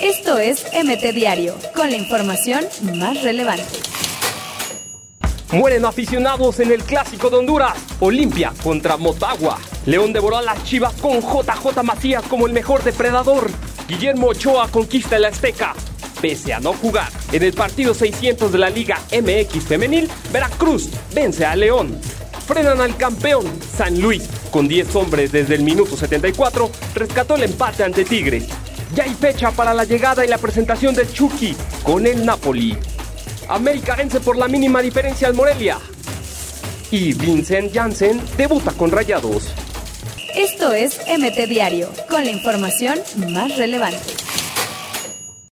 Esto es MT Diario, con la información más relevante. Mueren aficionados en el clásico de Honduras. Olimpia contra Motagua. León devoró a las chivas con JJ Macías como el mejor depredador. Guillermo Ochoa conquista el Azteca. Pese a no jugar en el partido 600 de la Liga MX Femenil, Veracruz vence a León. Frenan al campeón San Luis. Con 10 hombres desde el minuto 74, rescató el empate ante Tigres. Ya hay fecha para la llegada y la presentación de Chucky con el Napoli. América vence por la mínima diferencia al Morelia. Y Vincent Janssen debuta con Rayados. Esto es MT Diario, con la información más relevante.